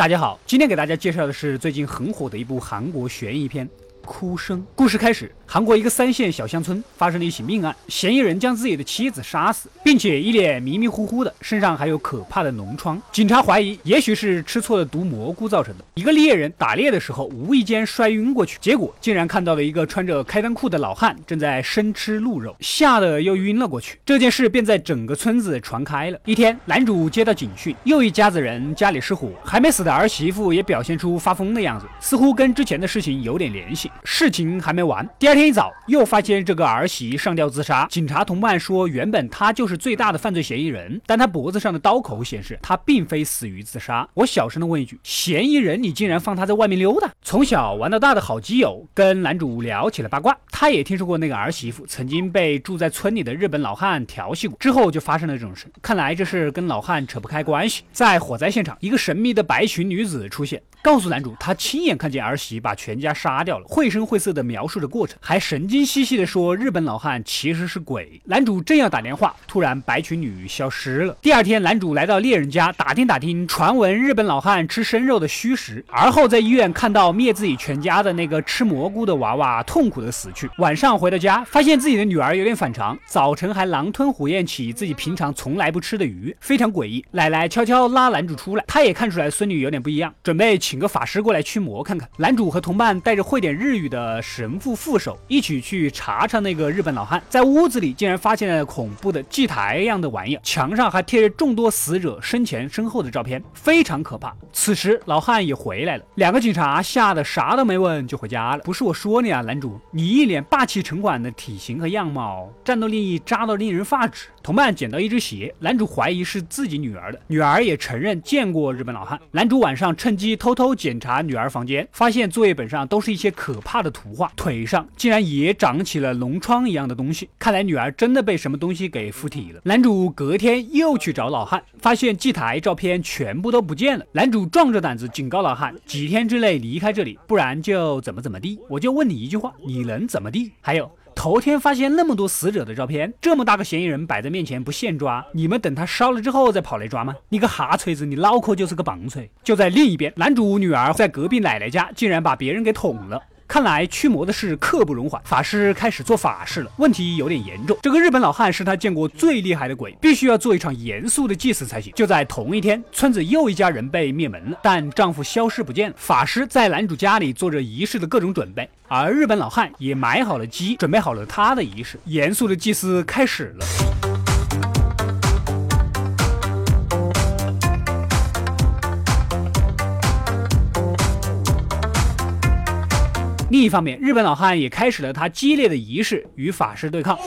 大家好，今天给大家介绍的是最近很火的一部韩国悬疑片。哭声。故事开始，韩国一个三线小乡村发生了一起命案，嫌疑人将自己的妻子杀死，并且一脸迷迷糊糊的，身上还有可怕的脓疮。警察怀疑，也许是吃错了毒蘑菇造成的。一个猎人打猎的时候无意间摔晕过去，结果竟然看到了一个穿着开裆裤的老汉正在生吃鹿肉，吓得又晕了过去。这件事便在整个村子传开了。一天，男主接到警讯，又一家子人家里失火，还没死的儿媳妇也表现出发疯的样子，似乎跟之前的事情有点联系。事情还没完，第二天一早又发现这个儿媳上吊自杀。警察同伴说，原本她就是最大的犯罪嫌疑人，但她脖子上的刀口显示她并非死于自杀。我小声的问一句：嫌疑人，你竟然放她在外面溜达？从小玩到大的好基友跟男主聊起了八卦，他也听说过那个儿媳妇曾经被住在村里的日本老汉调戏过，之后就发生了这种事。看来这事跟老汉扯不开关系。在火灾现场，一个神秘的白裙女子出现。告诉男主，他亲眼看见儿媳把全家杀掉了，绘声绘色的描述着过程，还神经兮兮的说日本老汉其实是鬼。男主正要打电话，突然白裙女消失了。第二天，男主来到猎人家打听打听传闻日本老汉吃生肉的虚实，而后在医院看到灭自己全家的那个吃蘑菇的娃娃痛苦的死去。晚上回到家，发现自己的女儿有点反常，早晨还狼吞虎咽起自己平常从来不吃的鱼，非常诡异。奶奶悄悄拉男主出来，他也看出来孙女有点不一样，准备。请个法师过来驱魔看看。男主和同伴带着会点日语的神父副手一起去查查那个日本老汉。在屋子里竟然发现了恐怖的祭台一样的玩意儿，墙上还贴着众多死者生前身后的照片，非常可怕。此时老汉也回来了，两个警察吓得啥都没问就回家了。不是我说你啊，男主，你一脸霸气城管的体型和样貌，战斗力渣到令人发指。同伴捡到一只鞋，男主怀疑是自己女儿的，女儿也承认见过日本老汉。男主晚上趁机偷偷。检查女儿房间，发现作业本上都是一些可怕的图画，腿上竟然也长起了脓疮一样的东西。看来女儿真的被什么东西给附体了。男主隔天又去找老汉，发现祭台照片全部都不见了。男主壮着胆子警告老汉，几天之内离开这里，不然就怎么怎么地。我就问你一句话，你能怎么地？还有。头天发现那么多死者的照片，这么大个嫌疑人摆在面前不现抓，你们等他烧了之后再跑来抓吗？你个哈锤子，你脑壳就是个棒槌！就在另一边，男主女儿在隔壁奶奶家竟然把别人给捅了。看来驱魔的事刻不容缓，法师开始做法事了。问题有点严重，这个日本老汉是他见过最厉害的鬼，必须要做一场严肃的祭祀才行。就在同一天，村子又一家人被灭门了，但丈夫消失不见了。法师在男主家里做着仪式的各种准备，而日本老汉也买好了鸡，准备好了他的仪式。严肃的祭祀开始了。另一方面，日本老汉也开始了他激烈的仪式，与法师对抗。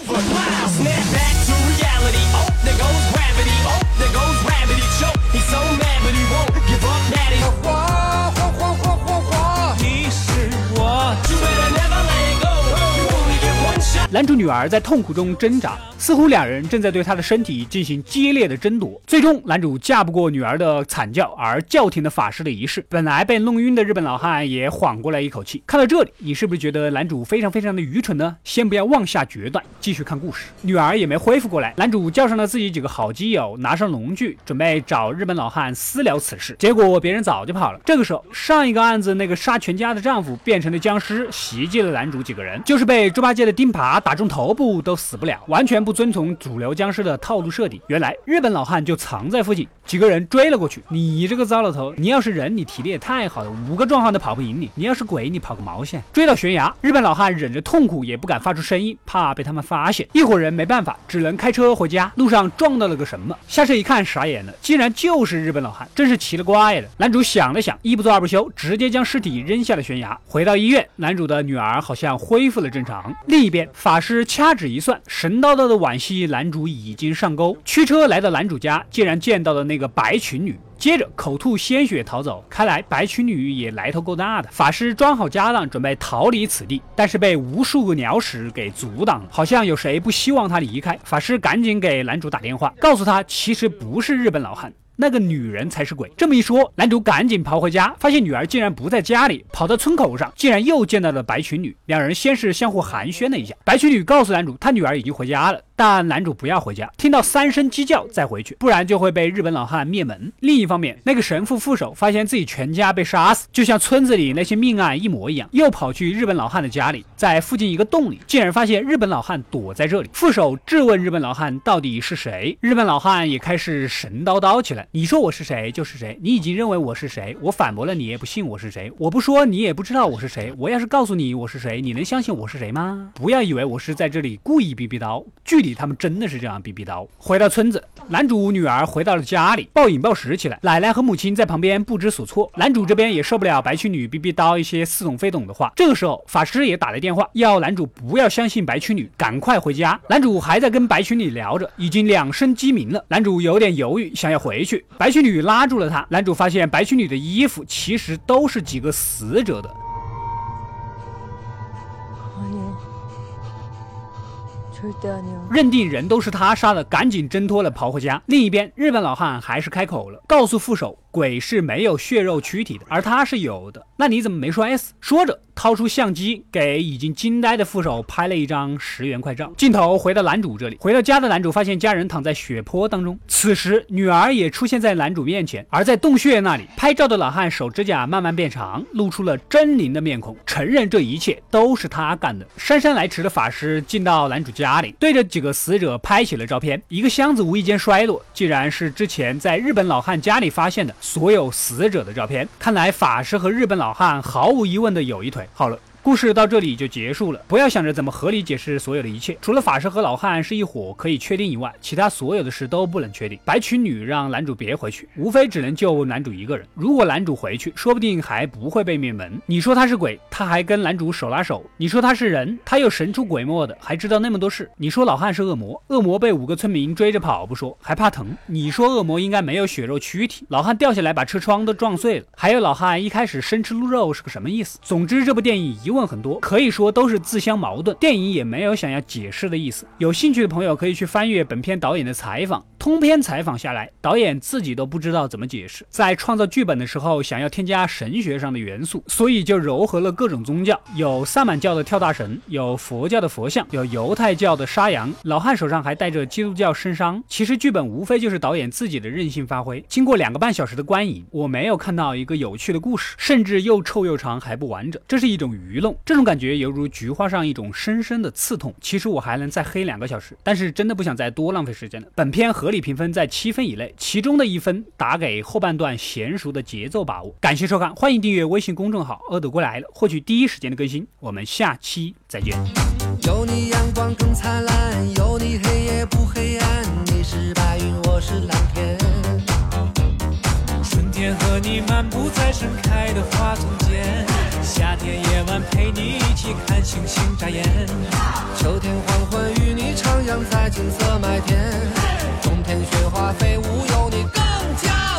男主女儿在痛苦中挣扎，似乎两人正在对她的身体进行激烈的争夺。最终，男主架不过女儿的惨叫，而叫停了法师的仪式。本来被弄晕的日本老汉也缓过来一口气。看到这里，你是不是觉得男主非常非常的愚蠢呢？先不要妄下决断，继续看故事。女儿也没恢复过来，男主叫上了自己几个好基友，拿上农具，准备找日本老汉私聊此事。结果别人早就跑了。这个时候，上一个案子那个杀全家的丈夫变成了僵尸，袭击了男主几个人，就是被猪八戒的钉耙。打中头部都死不了，完全不遵从主流僵尸的套路设定。原来日本老汉就藏在附近，几个人追了过去。你这个糟老头，你要是人，你体力也太好了，五个壮汉都跑不赢你。你要是鬼，你跑个毛线？追到悬崖，日本老汉忍着痛苦也不敢发出声音，怕被他们发现。一伙人没办法，只能开车回家。路上撞到了个什么？下车一看，傻眼了，竟然就是日本老汉，真是奇了怪了。男主想了想，一不做二不休，直接将尸体扔下了悬崖。回到医院，男主的女儿好像恢复了正常。另一边，法。法师掐指一算，神叨叨的惋惜男主已经上钩，驱车来到男主家，竟然见到了那个白裙女，接着口吐鲜血逃走。看来白裙女也来头够大的。法师装好家当，准备逃离此地，但是被无数个鸟屎给阻挡了，好像有谁不希望他离开。法师赶紧给男主打电话，告诉他其实不是日本老汉。那个女人才是鬼。这么一说，男主赶紧跑回家，发现女儿竟然不在家里，跑到村口上，竟然又见到了白裙女。两人先是相互寒暄了一下，白裙女告诉男主，她女儿已经回家了。但男主不要回家，听到三声鸡叫再回去，不然就会被日本老汉灭门。另一方面，那个神父副手发现自己全家被杀死，就像村子里那些命案一模一样，又跑去日本老汉的家里，在附近一个洞里，竟然发现日本老汉躲在这里。副手质问日本老汉到底是谁，日本老汉也开始神叨叨起来：“你说我是谁就是谁，你已经认为我是谁，我反驳了你也不信我是谁，我不说你也不知道我是谁，我要是告诉你我是谁，你能相信我是谁吗？不要以为我是在这里故意逼逼叨，剧他们真的是这样逼逼叨。”回到村子，男主女儿回到了家里，暴饮暴食起来，奶奶和母亲在旁边不知所措。男主这边也受不了白裙女逼逼叨一些似懂非懂的话。这个时候，法师也打来电话，要男主不要相信白裙女，赶快回家。男主还在跟白裙女聊着，已经两声鸡鸣了。男主有点犹豫，想要回去，白裙女拉住了他。男主发现白裙女的衣服其实都是几个死者的。认定人都是他杀的，赶紧挣脱了跑回家。另一边，日本老汉还是开口了，告诉副手。鬼是没有血肉躯体的，而他是有的。那你怎么没说？S？说着，掏出相机给已经惊呆的副手拍了一张十元快照。镜头回到男主这里，回到家的男主发现家人躺在血泊当中。此时，女儿也出现在男主面前，而在洞穴那里拍照的老汉手指甲慢慢变长，露出了狰狞的面孔，承认这一切都是他干的。姗姗来迟的法师进到男主家里，对着几个死者拍起了照片。一个箱子无意间摔落，竟然是之前在日本老汉家里发现的。所有死者的照片，看来法师和日本老汉毫无疑问的有一腿。好了。故事到这里就结束了。不要想着怎么合理解释所有的一切，除了法师和老汉是一伙可以确定以外，其他所有的事都不能确定。白裙女让男主别回去，无非只能救男主一个人。如果男主回去，说不定还不会被灭门。你说他是鬼，他还跟男主手拉手；你说他是人，他又神出鬼没的，还知道那么多事。你说老汉是恶魔，恶魔被五个村民追着跑不说，还怕疼。你说恶魔应该没有血肉躯体，老汉掉下来把车窗都撞碎了。还有老汉一开始生吃鹿肉是个什么意思？总之，这部电影一。问很多，可以说都是自相矛盾。电影也没有想要解释的意思。有兴趣的朋友可以去翻阅本片导演的采访，通篇采访下来，导演自己都不知道怎么解释。在创造剧本的时候，想要添加神学上的元素，所以就糅合了各种宗教，有萨满教的跳大神，有佛教的佛像，有犹太教的杀羊。老汉手上还带着基督教圣伤。其实剧本无非就是导演自己的任性发挥。经过两个半小时的观影，我没有看到一个有趣的故事，甚至又臭又长还不完整。这是一种愚弄。这种感觉犹如菊花上一种深深的刺痛。其实我还能再黑两个小时，但是真的不想再多浪费时间了。本片合理评分在七分以内，其中的一分打给后半段娴熟的节奏把握。感谢收看，欢迎订阅微信公众号“恶毒归来了”，获取第一时间的更新。我们下期再见。有你阳光更灿烂，有你黑夜不黑暗。你是白云，我是蓝天。和你漫步在盛开的花丛间夏天夜晚陪你一起看星星眨眼。秋天黄昏与你徜徉在金色麦田冬天雪花飞舞有你更加